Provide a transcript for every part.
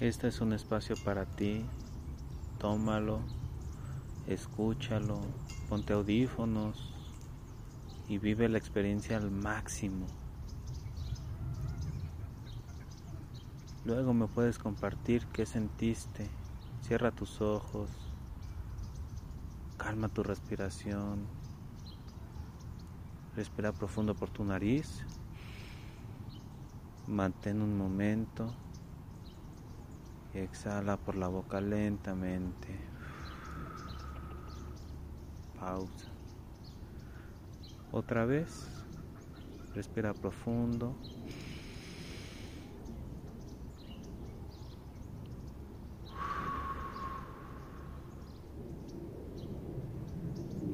Este es un espacio para ti. Tómalo, escúchalo, ponte audífonos y vive la experiencia al máximo. Luego me puedes compartir qué sentiste. Cierra tus ojos, calma tu respiración, respira profundo por tu nariz, mantén un momento exhala por la boca lentamente. Pausa. Otra vez, respira profundo.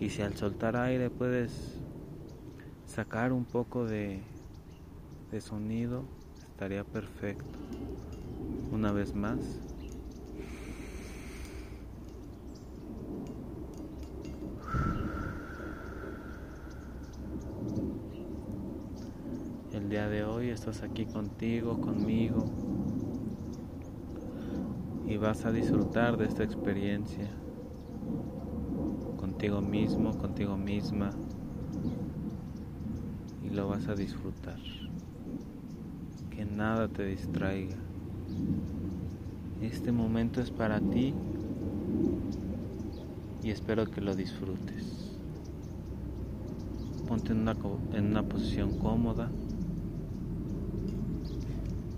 Y si al soltar aire puedes sacar un poco de, de sonido, estaría perfecto. Una vez más. El día de hoy estás aquí contigo, conmigo, y vas a disfrutar de esta experiencia contigo mismo, contigo misma y lo vas a disfrutar. Que nada te distraiga. Este momento es para ti y espero que lo disfrutes. Ponte en una, posición cómoda,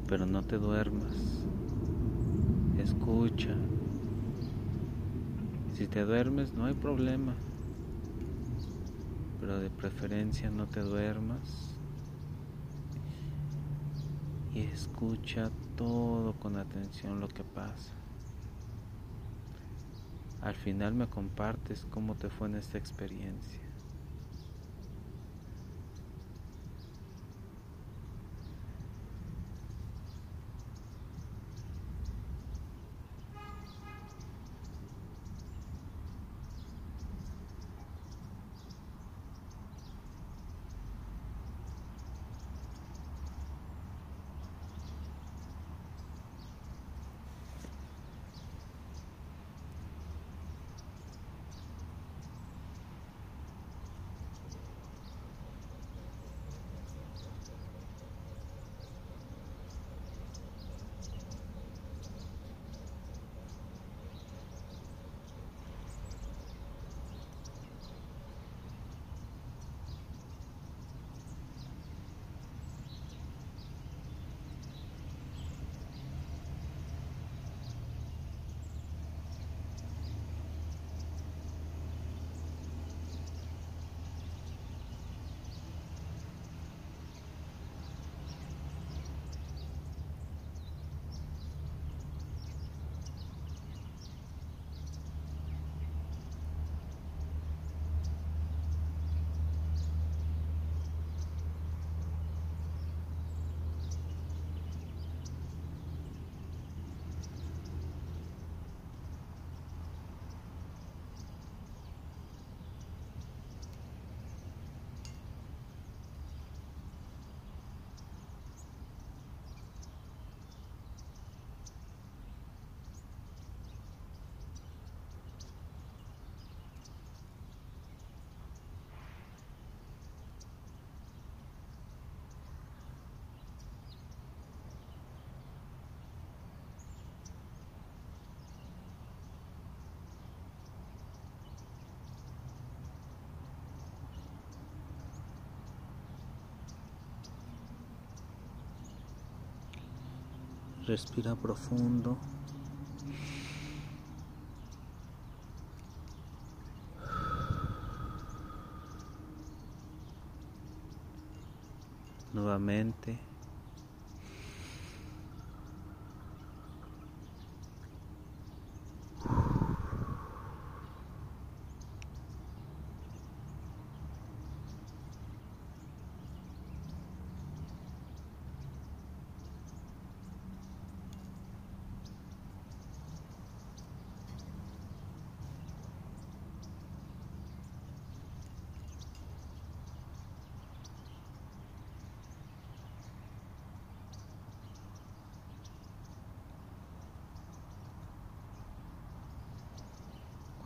pero no te duermas. Escucha, si te duermes no hay problema, pero de preferencia no te duermas y escucha todo con atención lo que pasa. Al final me compartes cómo te fue en esta experiencia. Respira profundo. Nuevamente.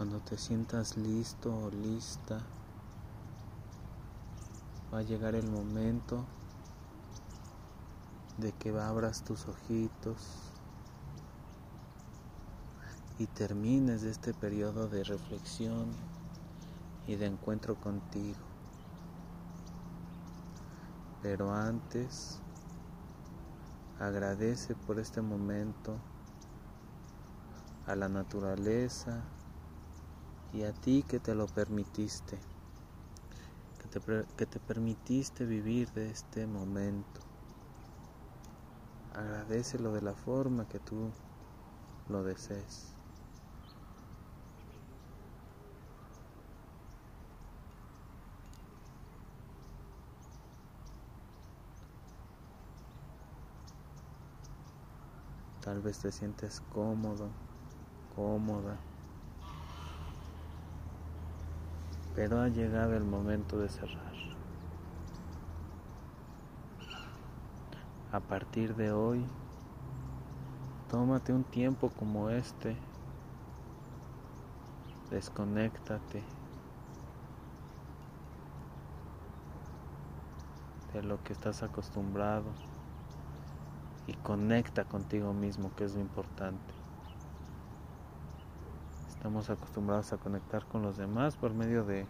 Cuando te sientas listo o lista, va a llegar el momento de que abras tus ojitos y termines este periodo de reflexión y de encuentro contigo. Pero antes, agradece por este momento a la naturaleza y a ti que te lo permitiste, que te, que te permitiste vivir de este momento. Agradecelo de la forma que tú lo desees. Tal vez te sientes cómodo, cómoda. Pero ha llegado el momento de cerrar. A partir de hoy, tómate un tiempo como este. Desconéctate de lo que estás acostumbrado y conecta contigo mismo, que es lo importante. Estamos acostumbrados a conectar con los demás por medio de,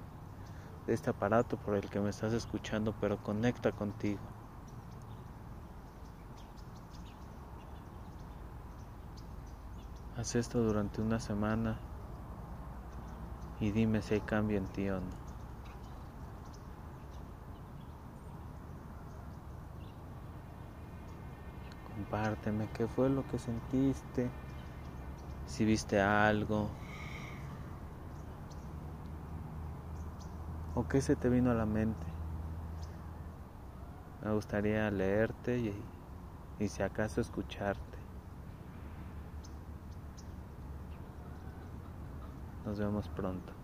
este aparato por el que me estás escuchando, pero conecta contigo. Haz esto durante una semana y dime si hay cambio en ti o no. compárteme qué fue lo que sentiste, si viste algo o qué se te vino a la mente. Me gustaría leerte y, y si acaso escucharte. Nos vemos pronto.